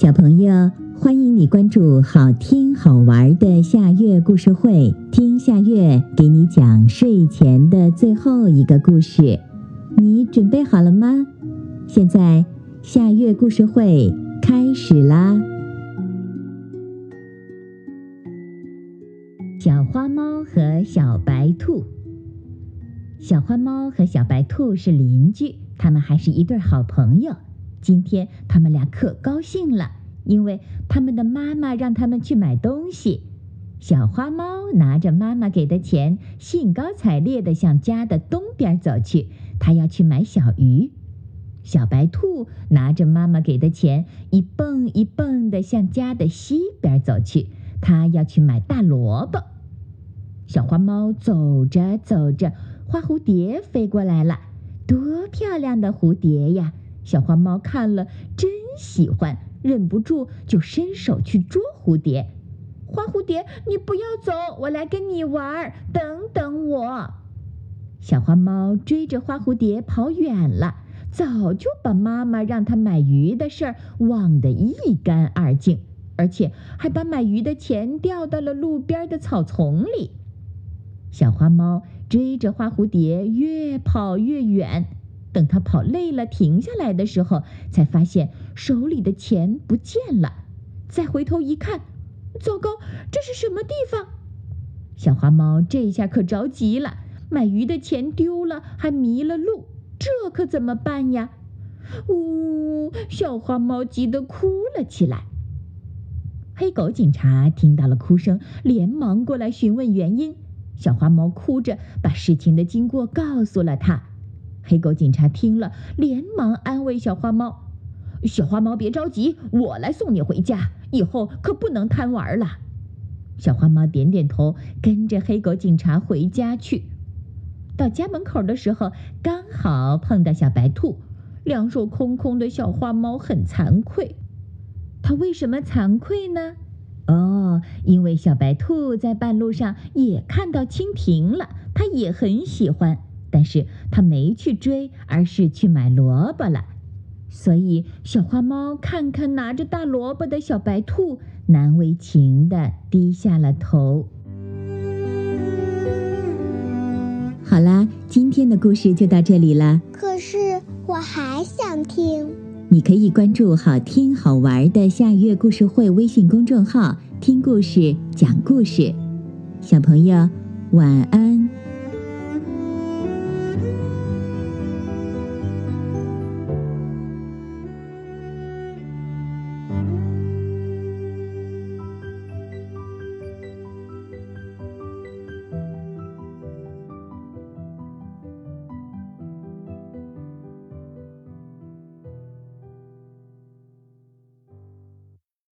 小朋友，欢迎你关注好听好玩的夏月故事会，听夏月给你讲睡前的最后一个故事。你准备好了吗？现在夏月故事会开始啦！小花猫和小白兔。小花猫和小白兔是邻居，他们还是一对好朋友。今天他们俩可高兴了，因为他们的妈妈让他们去买东西。小花猫拿着妈妈给的钱，兴高采烈地向家的东边走去，它要去买小鱼。小白兔拿着妈妈给的钱，一蹦一蹦地向家的西边走去，它要去买大萝卜。小花猫走着走着，花蝴蝶飞过来了，多漂亮的蝴蝶呀！小花猫看了真喜欢，忍不住就伸手去捉蝴蝶。花蝴蝶，你不要走，我来跟你玩，等等我。小花猫追着花蝴蝶跑远了，早就把妈妈让它买鱼的事儿忘得一干二净，而且还把买鱼的钱掉到了路边的草丛里。小花猫追着花蝴蝶越跑越远。等他跑累了，停下来的时候，才发现手里的钱不见了。再回头一看，糟糕，这是什么地方？小花猫这下可着急了，买鱼的钱丢了，还迷了路，这可怎么办呀？呜，小花猫急得哭了起来。黑狗警察听到了哭声，连忙过来询问原因。小花猫哭着把事情的经过告诉了他。黑狗警察听了，连忙安慰小花猫：“小花猫，别着急，我来送你回家。以后可不能贪玩了。”小花猫点点头，跟着黑狗警察回家去。到家门口的时候，刚好碰到小白兔。两手空空的小花猫很惭愧。它为什么惭愧呢？哦，因为小白兔在半路上也看到蜻蜓了，它也很喜欢。但是他没去追，而是去买萝卜了。所以小花猫看看拿着大萝卜的小白兔，难为情的低下了头。好啦，今天的故事就到这里了。可是我还想听。你可以关注“好听好玩的夏月故事会”微信公众号，听故事，讲故事。小朋友，晚安。